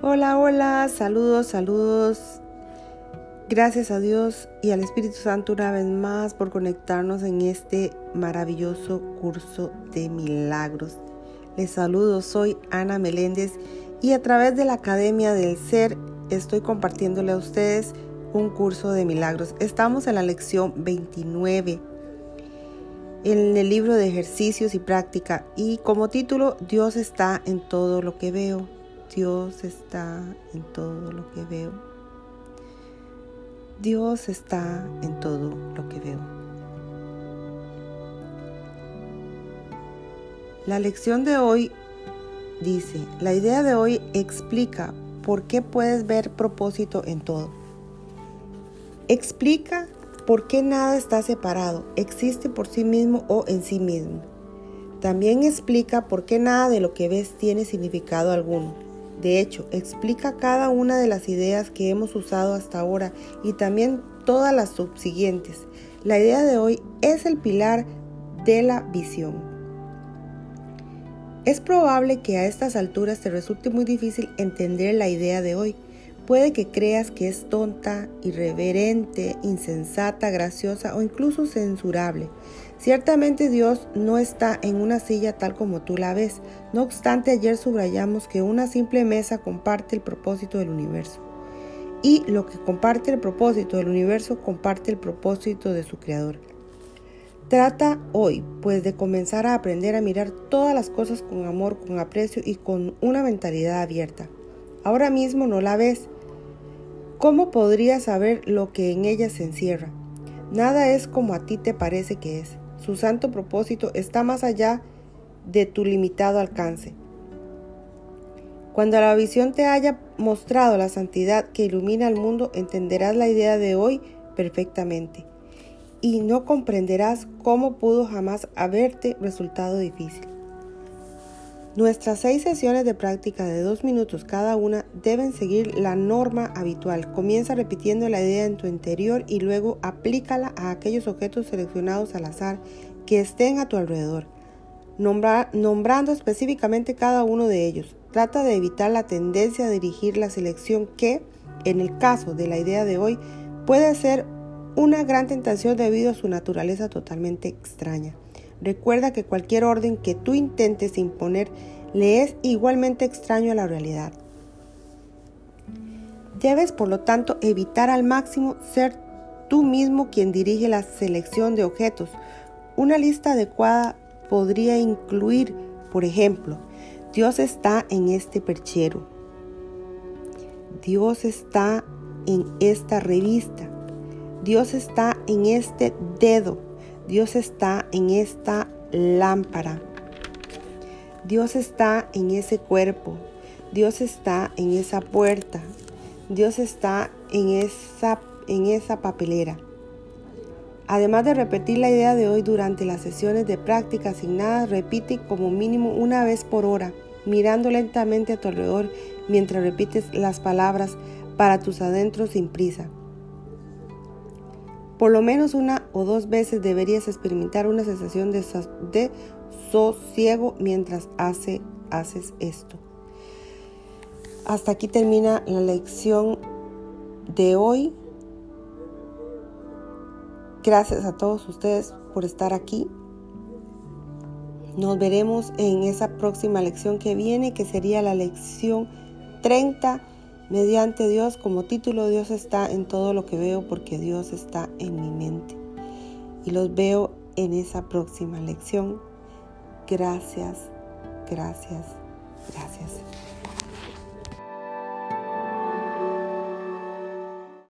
Hola, hola, saludos, saludos. Gracias a Dios y al Espíritu Santo una vez más por conectarnos en este maravilloso curso de milagros. Les saludo, soy Ana Meléndez y a través de la Academia del Ser estoy compartiéndole a ustedes un curso de milagros. Estamos en la lección 29 en el libro de ejercicios y práctica y como título Dios está en todo lo que veo. Dios está en todo lo que veo. Dios está en todo lo que veo. La lección de hoy dice, la idea de hoy explica por qué puedes ver propósito en todo. Explica por qué nada está separado, existe por sí mismo o en sí mismo. También explica por qué nada de lo que ves tiene significado alguno. De hecho, explica cada una de las ideas que hemos usado hasta ahora y también todas las subsiguientes. La idea de hoy es el pilar de la visión. Es probable que a estas alturas te resulte muy difícil entender la idea de hoy. Puede que creas que es tonta, irreverente, insensata, graciosa o incluso censurable. Ciertamente Dios no está en una silla tal como tú la ves. No obstante, ayer subrayamos que una simple mesa comparte el propósito del universo. Y lo que comparte el propósito del universo comparte el propósito de su creador. Trata hoy, pues, de comenzar a aprender a mirar todas las cosas con amor, con aprecio y con una mentalidad abierta. Ahora mismo no la ves. ¿Cómo podrías saber lo que en ella se encierra? Nada es como a ti te parece que es. Su santo propósito está más allá de tu limitado alcance. Cuando la visión te haya mostrado la santidad que ilumina el mundo, entenderás la idea de hoy perfectamente y no comprenderás cómo pudo jamás haberte resultado difícil. Nuestras seis sesiones de práctica de dos minutos cada una deben seguir la norma habitual. Comienza repitiendo la idea en tu interior y luego aplícala a aquellos objetos seleccionados al azar que estén a tu alrededor, nombrando específicamente cada uno de ellos. Trata de evitar la tendencia a dirigir la selección que, en el caso de la idea de hoy, puede ser una gran tentación debido a su naturaleza totalmente extraña. Recuerda que cualquier orden que tú intentes imponer le es igualmente extraño a la realidad. Debes, por lo tanto, evitar al máximo ser tú mismo quien dirige la selección de objetos. Una lista adecuada podría incluir, por ejemplo, Dios está en este perchero. Dios está en esta revista. Dios está en este dedo. Dios está en esta lámpara. Dios está en ese cuerpo. Dios está en esa puerta. Dios está en esa, en esa papelera. Además de repetir la idea de hoy durante las sesiones de práctica asignadas, repite como mínimo una vez por hora, mirando lentamente a tu alrededor mientras repites las palabras para tus adentros sin prisa. Por lo menos una o dos veces deberías experimentar una sensación de, sosiego mientras hace, haces esto. Hasta aquí termina la lección de hoy. Gracias a todos ustedes por estar aquí. Nos veremos en esa próxima lección que viene, que sería la lección 30 mediante Dios, como título Dios está en todo lo que veo porque Dios está en mi mente. Y los veo en esa próxima lección. Gracias, gracias, gracias.